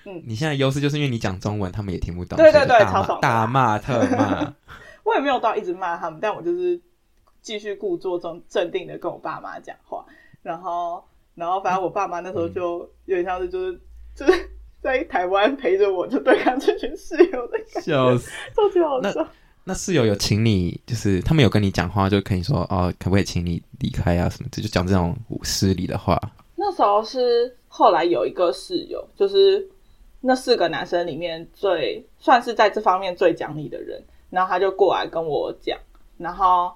嗯，你现在优势就是因为你讲中文，他们也听不懂。”对对对，超爽，大骂特骂。*laughs* 我也没有到一直骂他们，但我就是继续故作镇镇定的跟我爸妈讲话。然后，然后反正我爸妈那时候就有点像是就是就是在台湾陪着我，就对抗这群室友的感觉，笑死，超级好笑。那室友有请你，就是他们有跟你讲话，就可以说哦，可不可以请你离开啊什么的，就讲这种失礼的话。那时候是后来有一个室友，就是那四个男生里面最算是在这方面最讲理的人，然后他就过来跟我讲，然后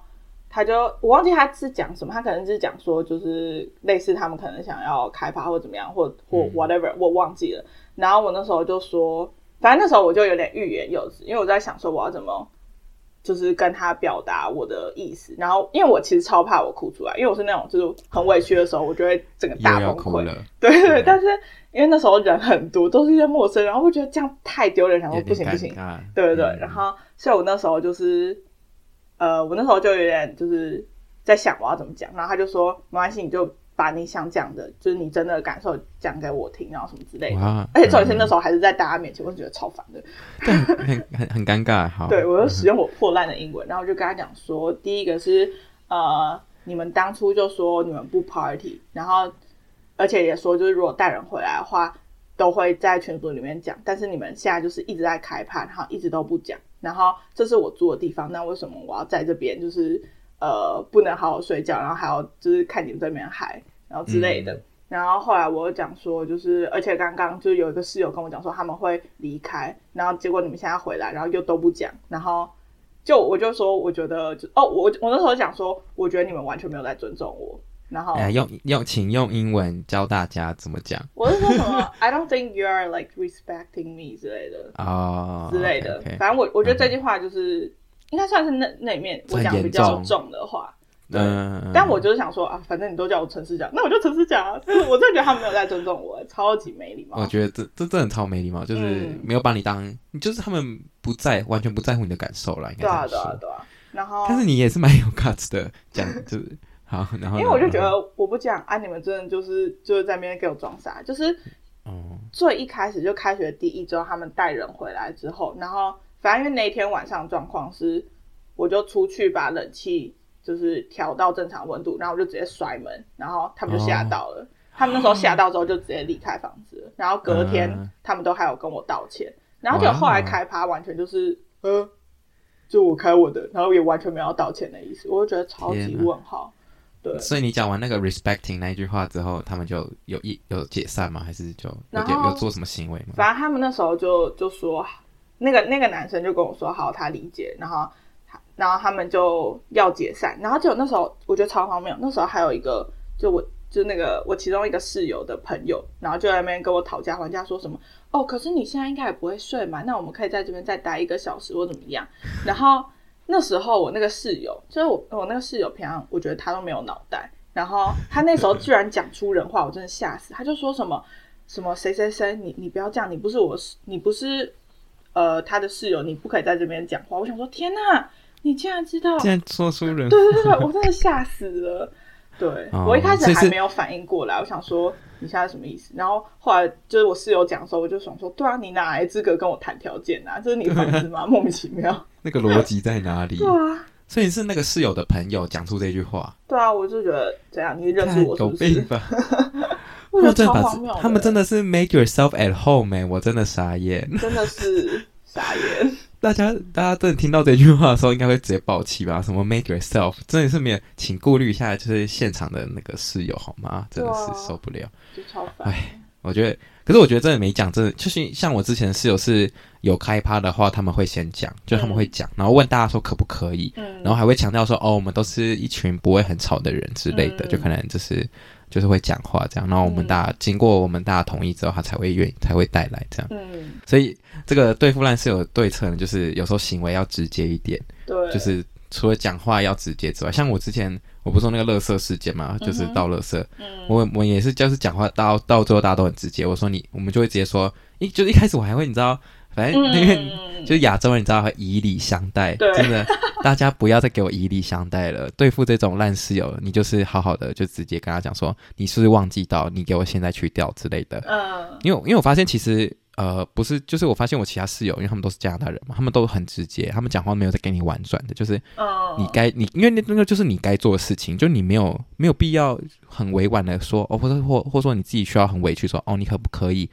他就我忘记他是讲什么，他可能是讲说就是类似他们可能想要开发或怎么样，或或 whatever，嗯，我忘记了。然后我那时候就说，反正那时候我就有点欲言又止，因为我在想说我要怎么。就是跟他表达我的意思，然后因为我其实超怕我哭出来，因为我是那种就是很委屈的时候，我就会整个大崩溃。对对，对，但是因为那时候人很多，都是一些陌生人，然后我觉得这样太丢人，然后不行不行。对对对，嗯、然后所以我那时候就是，呃，我那时候就有点就是在想我要怎么讲，然后他就说没关系，你就。把你想讲的，就是你真的感受讲给我听，然后什么之类的。而且重点是那时候还是在大家面前，嗯、我就觉得超烦的，*laughs* 对，很很很尴尬。好，对我就使用我破烂的英文，然后就跟他讲说，第一个是呃，你们当初就说你们不 party，然后而且也说就是如果带人回来的话，都会在群组里面讲，但是你们现在就是一直在开趴，然后一直都不讲，然后这是我住的地方，那为什么我要在这边就是？呃，不能好好睡觉，然后还要就是看你们在那边嗨，然后之类的。嗯、然后后来我又讲说，就是而且刚刚就有一个室友跟我讲说他们会离开，然后结果你们现在回来，然后又都不讲，然后就我就说我觉得就哦，我我那时候讲说，我觉得你们完全没有在尊重我。然后、哎、用用请用英文教大家怎么讲。我是说什么？I don't think you are like respecting me 之类的啊、oh, 之类的。okay, okay. 反正我我觉得这句话就是。应该算是那那里面我讲比较重的话，嗯，但我就是想说啊，反正你都叫我陈思讲，*laughs* 那我就陈思讲啊。就是我真的觉得他们没有在尊重我，*laughs* 超级没礼貌。我觉得这这真的超没礼貌，就是没有把你当，就是他们不在，完全不在乎你的感受了。应该对啊，对啊，对啊。然后，但是你也是蛮有 guts 的，讲 *laughs* 就是好。然后，因为我就觉得我不讲啊，你们真的就是就是在那边给我装傻，就是哦。最一开始就开学第一周，他们带人回来之后，然后。反正因为那一天晚上状况是，我就出去把冷气就是调到正常温度，然后我就直接摔门，然后他们就吓到了。哦、他们那时候吓到之后就直接离开房子了，然后隔天他们都还有跟我道歉，嗯、然后就后来开趴完全就是呃，就我开我的，然后也完全没有道歉的意思，我就觉得超级问号。对，所以你讲完那个 respecting 那一句话之后，他们就有一有解散吗？还是就有后有做什么行为吗？反正他们那时候就就说。那个那个男生就跟我说好，他理解，然后，然后他们就要解散，然后就那时候我觉得超荒谬，那时候还有一个就我就那个我其中一个室友的朋友，然后就在那边跟我讨价还价，说什么哦，可是你现在应该也不会睡嘛，那我们可以在这边再待一个小时或怎么样？然后那时候我那个室友就是我我那个室友平常我觉得他都没有脑袋，然后他那时候居然讲出人话，我真的吓死，他就说什么什么谁谁谁，你你不要这样，你不是我你不是。呃，他的室友，你不可以在这边讲话。我想说，天哪，你竟然知道，竟然说出人，对对对，我真的吓死了。对、哦、我一开始还没有反应过来，我想说你现在什么意思？然后后来就是我室友讲的时候，我就想说，对啊，你哪来资格跟我谈条件啊？这是你的房子吗？*laughs* 莫名其妙，那个逻辑在哪里？对啊，所以是那个室友的朋友讲出这句话。对啊，我就觉得这样，你认识我是不是？有病吧？*laughs* 他们真的，他们真的是 make yourself at home 欸，我真的傻眼，真的是傻眼。*laughs* 大家，大家真的听到这句话的时候，应该会直接爆气吧？什么 make yourself，真的是没有，请顾虑一下，就是现场的那个室友好吗？真的是受不了，就超烦。哎，我觉得，可是我觉得真的没讲，真的就是像我之前的室友是有开趴的话，他们会先讲，就他们会讲，嗯、然后问大家说可不可以，嗯、然后还会强调说，哦，我们都是一群不会很吵的人之类的，嗯、就可能就是。就是会讲话这样，然后我们大家、嗯、经过我们大家同意之后，他才会愿意才会带来这样。嗯，所以这个对付烂是有对策的，就是有时候行为要直接一点。对，就是除了讲话要直接之外，像我之前我不是说那个垃圾事件嘛，就是倒垃圾。嗯，我我也是，就是讲话到到最后大家都很直接。我说你，我们就会直接说，一就是一开始我还会你知道。反正就是亚洲人，你知道会以礼相待，真的，大家不要再给我以礼相待了。对付这种烂室友，你就是好好的，就直接跟他讲说，你是不是忘记到，你给我现在去掉之类的。嗯，因为因为我发现其实呃不是，就是我发现我其他室友，因为他们都是加拿大人嘛，他们都很直接，他们讲话没有在跟你婉转的，就是你该你，因为那那个就是你该做的事情，就你没有没有必要很委婉的说，哦，或者或或者说你自己需要很委屈说，哦，你可不可以，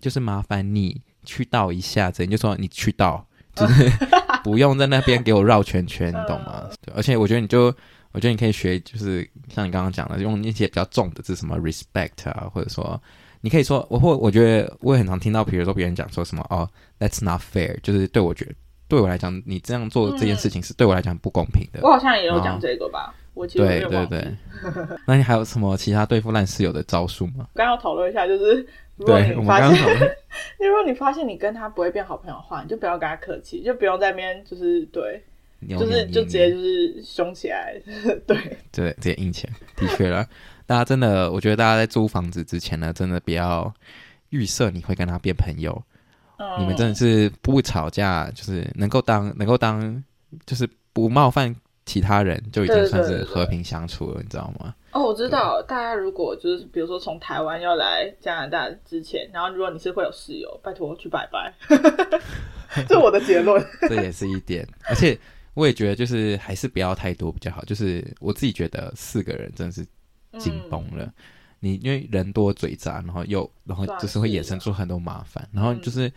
就是麻烦你。去到一下子，你就说你去到，就是 *laughs* 不用在那边给我绕圈圈，*laughs* 你懂吗？对，而且我觉得你就，我觉得你可以学，就是像你刚刚讲的，用那些比较重的字，什么 respect 啊，或者说你可以说，我或我觉得我也很常听到，比如说别人讲说什么哦，that's not fair，就是对我觉得对我来讲，你这样做这件事情是对我来讲不公平的。我好像也有讲这个吧。我其实对对对，那你还有什么其他对付烂室友的招数吗？刚刚要讨论一下，就是如果你发现，*laughs* 如果你发现你跟他不会变好朋友的话，你就不要跟他客气，就不用在那边就是对，就是就直接就是凶起来，*laughs* 对对，直接硬起来，的确了。大家真的，我觉得大家在租房子之前呢，真的不要预设你会跟他变朋友。嗯、你们真的是不吵架，就是能够当能够当，就是不冒犯其他人，就已经算是和平相处了，对对对对，你知道吗？哦，我知道，大家如果就是比如说从台湾要来加拿大之前，然后如果你是会有室友，拜托去拜拜。*laughs* 这是我的结论。*laughs* 这也是一点，而且我也觉得就是还是不要太多比较好。就是我自己觉得四个人真的是紧绷了。嗯、你因为人多嘴杂，然后又然后就是会衍生出很多麻烦。然后就是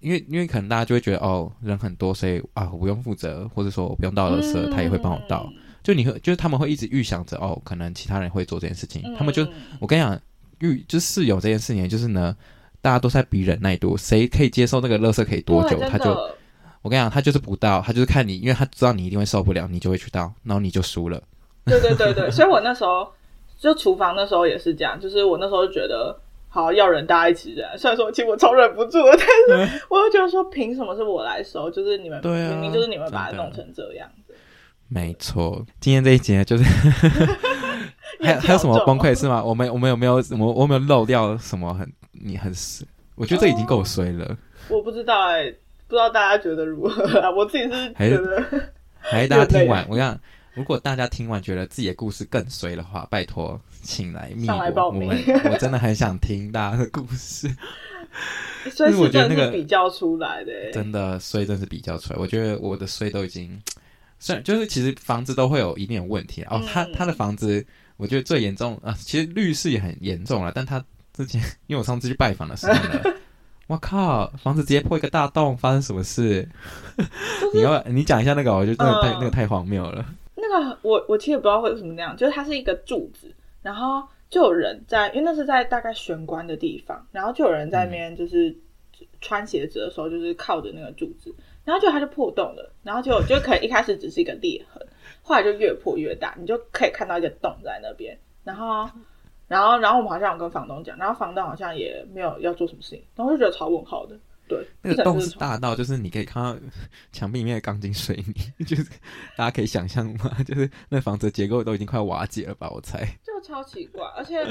因为因为可能大家就会觉得哦人很多，所以啊我不用负责，或者说我不用倒垃圾，嗯、他也会帮我倒。就你会就是他们会一直预想着哦，可能其他人会做这件事情。嗯、他们就我跟你讲预就是室友这件事情，就是呢。大家都在比忍耐度，谁可以接受那个垃圾可以多久，他就，我跟你讲，他就是不倒，他就是看你，因为他知道你一定会受不了，你就会去倒，然后你就输了。对对对对，所以我那时候就厨房那时候也是这样，就是我那时候就觉得，好要忍，大家一起忍。虽然说其实我超忍不住的，但是我又觉得说，凭什么是我来收？就是你们对、啊、明明就是你们把它弄成这样子。没错，今天这一集就是 *laughs* 还还有什么崩溃是吗？我们我们有没有什么我没有漏掉什么很？你很死，我觉得这已经够衰了。哦、我不知道哎、欸，不知道大家觉得如何、啊？我自己是觉得还是，还是大家听完，我讲，如果大家听完觉得自己的故事更衰的话，拜托，请来密我，我们我真的很想听大家的故事。*laughs* 所以我觉得那个比较出来的、欸，真的衰，真是比较出来。我觉得我的衰都已经，虽然就是其实房子都会有一定的问题哦。他他的房子，我觉得最严重啊，其实律师也很严重了，但他。之前，因为我上次去拜访的时候呢，*laughs* 我靠，房子直接破一个大洞，发生什么事？就是、你要你讲一下那个，我觉得那个太、呃、那个太荒谬了。那个我我其实也不知道为什么那样，就是它是一个柱子，然后就有人在，因为那是在大概玄关的地方，然后就有人在那边就是穿鞋子的时候，就是靠着那个柱子，然后就它就破洞了，然后就就可以一开始只是一个裂痕，后来就越破越大，你就可以看到一个洞在那边，然后。然后，然后我们好像有跟房东讲，然后房东好像也没有要做什么事情，然后就觉得超问号的。对，那个洞是大到就是你可以看到 *laughs* 墙壁里面的钢筋水泥，就是大家可以想象吗？就是那房子结构都已经快要瓦解了吧？我猜。就超奇怪，而且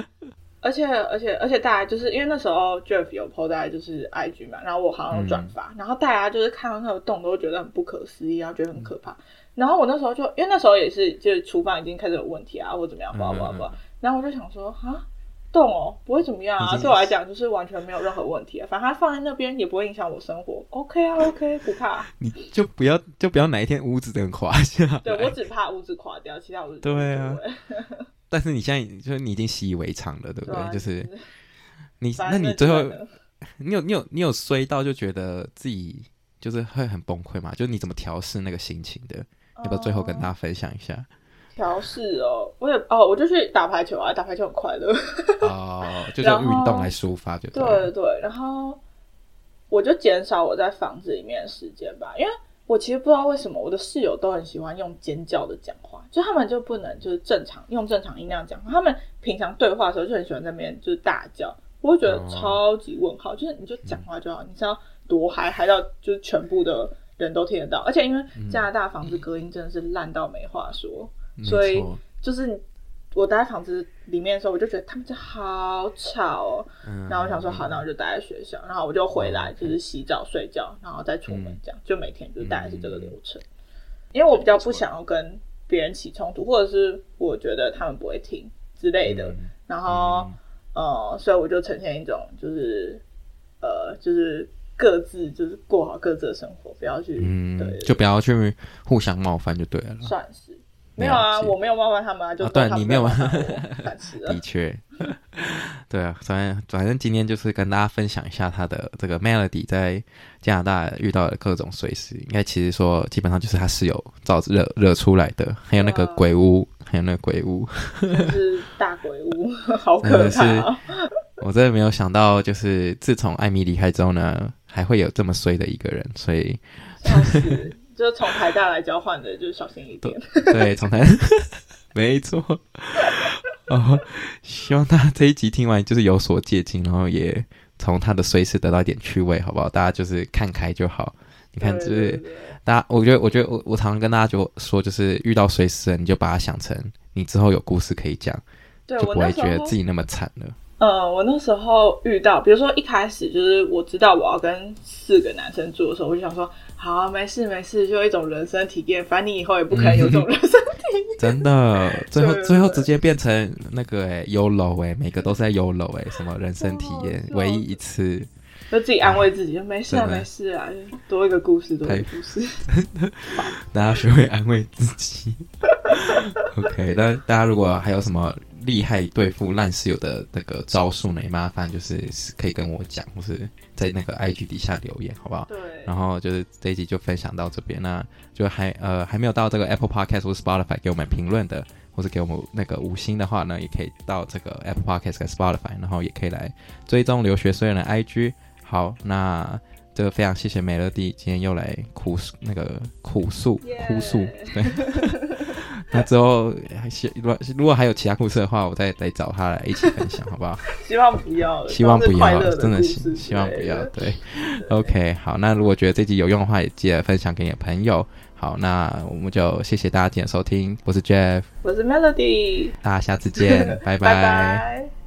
而且而且而且大家就是因为那时候 Jeff 有 po 在就是 IG 嘛，然后我好像有转发，嗯、然后大家就是看到那个洞都觉得很不可思议，然后觉得很可怕。嗯、然后我那时候就因为那时候也是就是厨房已经开始有问题啊，或怎么样，不不不。嗯然后我就想说，啊，洞哦，不会怎么样啊，对我来讲就是完全没有任何问题啊，反正它放在那边也不会影响我生活，OK 啊，OK，不怕。*laughs* 你就不要就不要哪一天屋子等垮下。对，我只怕屋子垮掉，其他我对啊。但是你现在就是你已经习以为常了，对不对？就是 *laughs* 你，那你最后你有你有你有衰到就觉得自己就是会很崩溃嘛？就是你怎么调试那个心情的？要不要最后跟大家分享一下？调试哦，我也哦，我就去打排球啊，打排球很快乐。哦，*laughs* 就用运动来抒发就对，对对对，然后我就减少我在房子里面的时间吧，因为我其实不知道为什么我的室友都很喜欢用尖叫的讲话，就他们就不能就是正常用正常音量讲话，他们平常对话的时候就很喜欢在那边就是大叫，我会觉得超级问号，哦、就是你就讲话就好，嗯、你知道多嗨嗨到就是全部的人都听得到，而且因为加拿大房子隔音真的是烂到没话说。嗯所以就是我待在房子里面的时候，我就觉得他们家好吵哦。嗯、然后我想说，好，那我就待在学校。然后我就回来，就是洗澡、睡觉，然后再出门，这样、嗯、就每天就大概是这个流程。嗯、因为我比较不想要跟别人起冲突，或者是我觉得他们不会听之类的。嗯、然后、嗯、呃，所以我就呈现一种就是呃，就是各自就是过好各自的生活，不要去嗯，对，就不要去互相冒犯就对了。算是。没有啊，我没有冒犯他们啊，就对，你没有冒犯。我，*laughs* 的确，*laughs* 对啊，反正反正今天就是跟大家分享一下他的这个 Melody 在加拿大遇到的各种碎事，应该其实说基本上就是他室友造惹惹出来的，还有那个鬼屋，啊、还有那个鬼屋，*laughs* 是大鬼屋，好可怕、哦！我真的没有想到，就是自从艾米离开之后呢，还会有这么衰的一个人，所以。就是从台大来交换的，就是小心一点。对，从台，*laughs* 没错。哦，希望大家这一集听完就是有所借鉴，然后也从他的随时得到一点趣味，好不好？大家就是看开就好，你看，就是大家，我觉得，我觉得我我常常跟大家就说，就是遇到衰事了，你就把它想成你之后有故事可以讲，就不会觉得自己那么惨了。呃，我那时候遇到，比如说一开始就是我知道我要跟四个男生住的时候，我就想说，好啊，没事没事，就一种人生体验，反正你以后也不可能有这种人生体验。*laughs* 真的，最后最后直接变成那个哎，YOLO 哎，每个都是在 YOLO 哎，什么人生体验，唯一一次，就自己安慰自己，就没事啊没事啊，多一个故事，多一个故事，*laughs* 大家学会安慰自己。OK，那大家如果还有什么？厉害对付烂室友的那个招数呢？麻烦就是可以跟我讲，或是在那个 IG 底下留言，好不好？对。然后就是这一集就分享到这边，那就还呃还没有到这个 Apple Podcast 或 Spotify 给我们评论的，或是给我们那个五星的话呢，也可以到这个 Apple Podcast 跟 Spotify，然后也可以来追踪留学虽人的 IG。好，那这个非常谢谢美乐蒂今天又来哭那个哭诉哭诉，对。*laughs* *laughs* 那之后，如果如果还有其他故事的话，我再再找他来一起分享，好不好？*laughs* 希望不要，希望不要，真的希希望不要。*laughs* 对，OK，好。那如果觉得这集有用的话，也记得分享给你的朋友。好，那我们就谢谢大家今天收听，我是 Jeff，我是 Melody，大家下次见，拜拜。拜拜。